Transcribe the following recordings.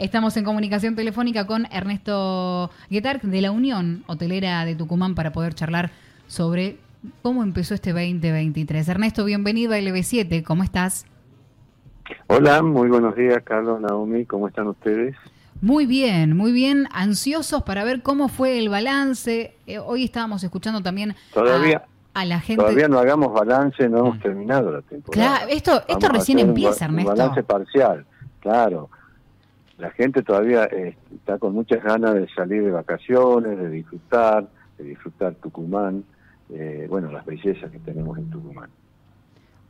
Estamos en comunicación telefónica con Ernesto Guetar de la Unión Hotelera de Tucumán para poder charlar sobre cómo empezó este 2023. Ernesto, bienvenido a LB7, ¿cómo estás? Hola, muy buenos días, Carlos, Naomi, ¿cómo están ustedes? Muy bien, muy bien, ansiosos para ver cómo fue el balance. Eh, hoy estábamos escuchando también todavía, a, la gente. Todavía no hagamos balance, no hemos terminado la temporada. Claro, esto, esto recién empieza, Ernesto. Un balance parcial, claro. La gente todavía eh, está con muchas ganas de salir de vacaciones, de disfrutar, de disfrutar Tucumán, eh, bueno, las bellezas que tenemos en Tucumán.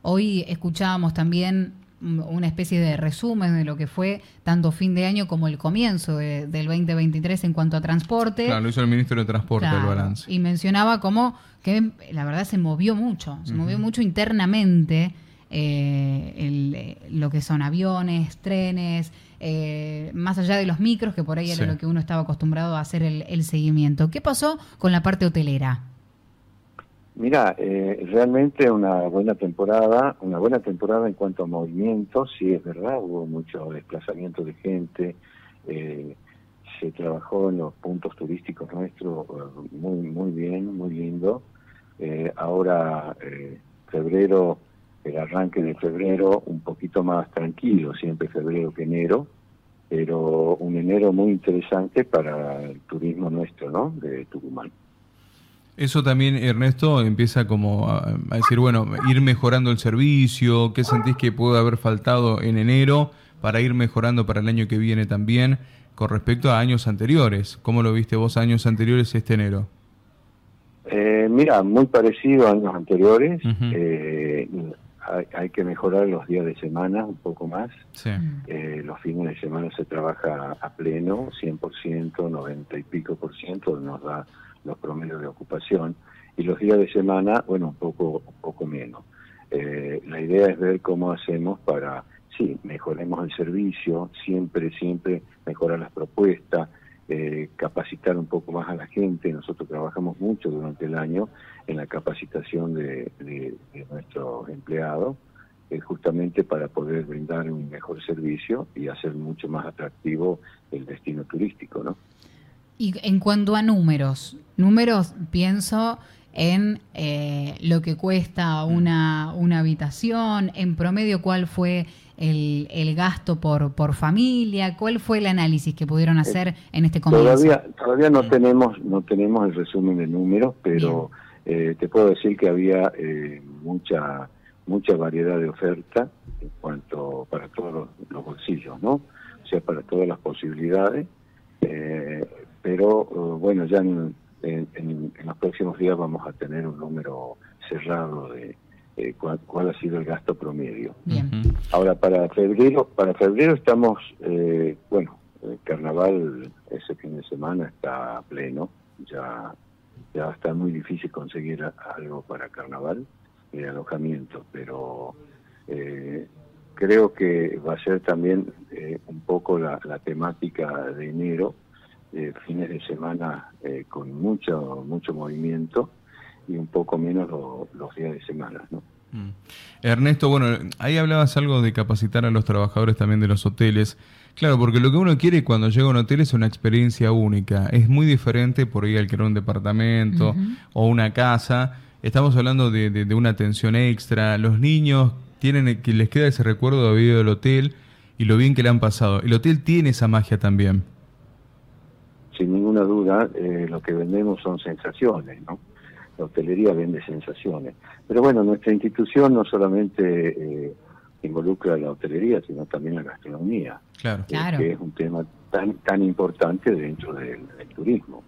Hoy escuchábamos también una especie de resumen de lo que fue tanto fin de año como el comienzo del 2023 en cuanto a transporte. Claro, lo hizo el ministro de Transporte el balance. Y mencionaba como que la verdad se movió mucho, se movió mucho internamente eh, eh, lo que son aviones, trenes, eh, más allá de los micros, que por ahí era lo que uno estaba acostumbrado a hacer el seguimiento. ¿Qué pasó con la parte hotelera? Mira, eh, realmente una buena temporada, una buena temporada en cuanto a movimiento, sí es verdad, hubo mucho desplazamiento de gente, eh, se trabajó en los puntos turísticos nuestros muy muy bien, muy lindo. Eh, ahora febrero, el arranque de febrero un poquito más tranquilo, siempre febrero que enero, pero un enero muy interesante para el turismo nuestro, ¿no? De Tucumán. Eso también, Ernesto, empieza como a, decir, bueno, ir mejorando el servicio, ¿qué sentís que puede haber faltado en enero para ir mejorando para el año que viene también con respecto a años anteriores? ¿Cómo lo viste vos años anteriores este enero? Eh, mira, muy parecido a años anteriores. eh, hay, que mejorar los días de semana un poco más. Eh, los fines de semana se trabaja a pleno, 100%, 90 y pico por ciento, nos da los promedios de ocupación y los días de semana, bueno, un poco, un poco menos. Eh, la idea es ver cómo hacemos para, sí, mejoremos el servicio, siempre, siempre mejorar las propuestas, capacitar un poco más a la gente. Nosotros trabajamos mucho durante el año en la capacitación de, nuestros empleados, eh, justamente para poder brindar un mejor servicio y hacer mucho más atractivo el destino turístico, ¿no? Y en cuanto a números, números pienso en eh, lo que cuesta una, una habitación, en promedio cuál fue el, el, gasto por, por familia, cuál fue el análisis que pudieron eh, hacer en este comienzo. Todavía, todavía no tenemos no tenemos el resumen de números, pero eh, te puedo decir que había mucha mucha variedad de oferta en cuanto para todos los, los bolsillos, ¿no? O sea, para todas las posibilidades. Eh, pero eh, bueno, ya en, los próximos días vamos a tener un número cerrado de eh, cuál, ha sido el gasto promedio. Ahora para febrero, para febrero estamos, eh, bueno, el carnaval ese fin de semana está pleno, ya ya va a estar muy difícil conseguir algo para carnaval, de alojamiento, pero creo que va a ser también un poco la temática de enero, eh, fines de semana eh, con mucho mucho movimiento y un poco menos los días de semana, ¿no? Mm. Ernesto, bueno, ahí hablabas algo de capacitar a los trabajadores también de los hoteles. Claro, porque lo que uno quiere cuando llega a un hotel es una experiencia única. Es muy diferente por ahí alquilar un departamento o una casa. Estamos hablando de, de, una atención extra. Los niños tienen que les queda ese recuerdo de vida del hotel y lo bien que le han pasado. El hotel tiene esa magia también sin ninguna duda, eh, lo que vendemos son sensaciones, ¿no? La hotelería vende sensaciones. Pero bueno, nuestra institución no solamente eh, involucra la hotelería, sino también la gastronomía, claro. Eh, que es un tema tan tan importante dentro del, turismo.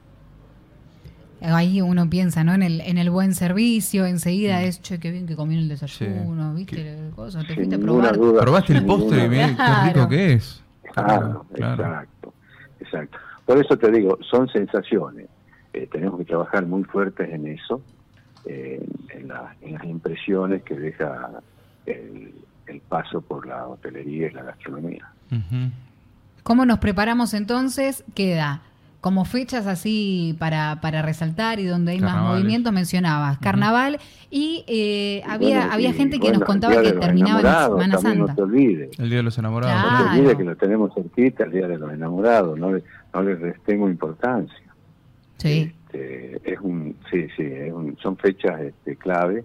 Ahí uno piensa, ¿no? En el, en el buen servicio, enseguida mm. es, che, qué bien que comí el desayuno, ¿viste? Cosa, te fuiste a probar. Probaste el postre y qué rico que es. claro, exacto, exacto. Por eso te digo, son sensaciones. Eh, tenemos que trabajar muy fuertes en eso, en, las impresiones que deja el, paso por la hotelería y la gastronomía. ¿Cómo nos preparamos entonces? Queda como fechas así para, para resaltar y donde hay más movimiento mencionabas carnaval y eh, había Bueno, había y, gente que bueno, nos contaba el Día que de los terminaba Enamorados, Semana también Santa. No te olvides. El Día de los Enamorados. No Claro. te olvides que lo tenemos cerquita, el Día de los Enamorados, no le, no le restemos importancia. Sí, Este, es un, sí, sí, es un- son fechas este, clave.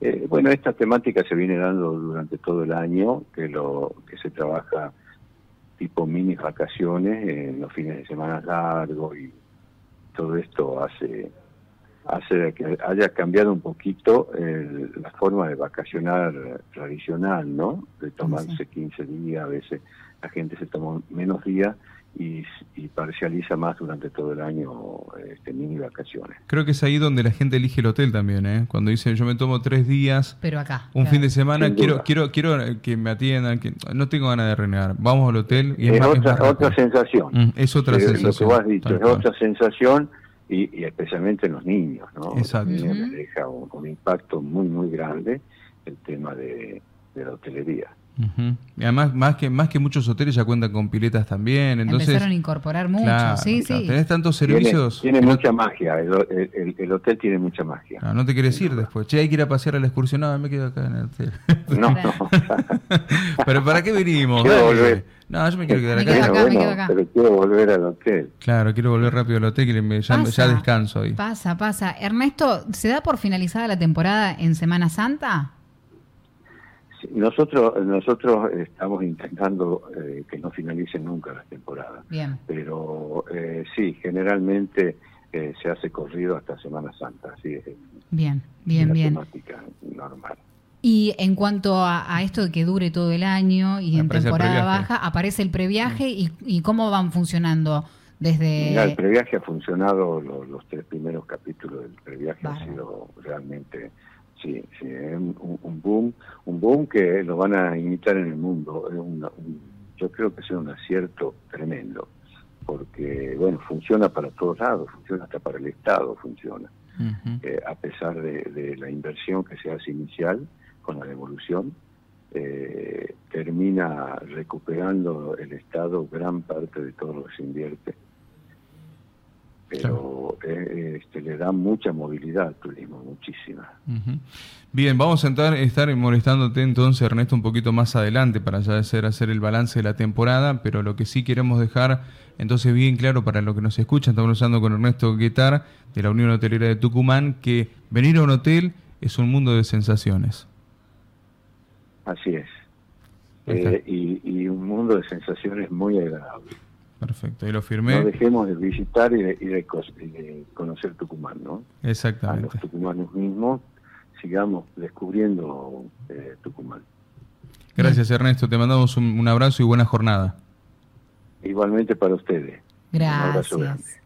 Eh, bueno, esta temática se viene dando durante todo el año, que lo que se trabaja tipo mini vacaciones en los fines de semana largos y todo esto hace hace que haya cambiado un poquito el- la forma de vacacionar tradicional, ¿no? De tomarse 15 días, a veces la gente se toma menos días y, y parcializa más durante todo el año este, mini vacaciones. Creo que es ahí donde la gente elige el hotel también, ¿eh? Cuando dice yo me tomo tres días, pero acá. un claro. fin de semana, quiero quiero quiero eh, que me atiendan, que no tengo ganas de renegar. Vamos al hotel y es, Es, más, es otra, más rápido. otra sensación. Mm, es otra Eh, sensación. Lo que vos has dicho, es cual. otra sensación y, y especialmente en los niños, ¿no? Exacto. Los niños deja un, un impacto muy, muy grande el tema de, de la hotelería. Ujú. Y además, más que, más que muchos hoteles ya cuentan con piletas también. Entonces, Empezaron a incorporar mucho, claro, sí, claro, sí. tenés tantos Tiene, servicios. tiene no- mucha magia, el, el- el- el hotel tiene mucha magia. Ah, no te quieres ir después. Che, hay que ir a pasear a la excursión. No, me quedo acá en el hotel. No, no. Pero ¿para qué venimos? Quiero volver. No, yo me quiero quedar Me acá. quedo acá, me Bueno, quedo acá. Pero quiero volver al hotel. Claro, quiero volver rápido al hotel que me- ya, Pasa. ya descanso ahí. Pasa, pasa. Ernesto, ¿se da por finalizada la temporada en Semana Santa? Nosotros nosotros estamos intentando eh, que no finalice nunca la temporada, Bien. pero eh, sí, generalmente eh, se hace corrido hasta Semana Santa, así es Bien, bien, la bien. temática normal. Y en cuanto a, a esto de que dure todo el año y en Aparece temporada baja, aparece el previaje y, y cómo van funcionando desde... Mira, el previaje ha funcionado, lo- los tres primeros capítulos del previaje Bárbaro. han sido realmente, sí, sí, es un, un boom, un boom que lo van a imitar en el mundo. Es una- un- yo creo que es un acierto tremendo, porque, bueno, funciona para todos lados, funciona hasta para el Estado, funciona. Eh, a pesar de, de la inversión que se hace inicial con la devolución, eh, termina recuperando el Estado gran parte de todo lo que se invierte. Pero eh, este, le da mucha movilidad al turismo, muchísima. Bien, vamos a entrar, estar molestándote entonces, Ernesto, un poquito más adelante para ya hacer, hacer el balance de la temporada, pero lo que sí queremos dejar entonces bien claro para lo que nos escuchan, estamos hablando con Ernesto Guetar de la Unión Hotelera de Tucumán, que venir a un hotel es un mundo de sensaciones. Así es. Eh, y, y un mundo de sensaciones muy agradable. Perfecto, ahí lo No firmé. dejemos de visitar y de, y de cos- y de conocer Tucumán, ¿no? A los Exactamente. tucumanos mismos sigamos descubriendo eh, Tucumán. Gracias, Ernesto. Te mandamos un, un abrazo y buena jornada. Igualmente para ustedes. Un abrazo Gracias. grande.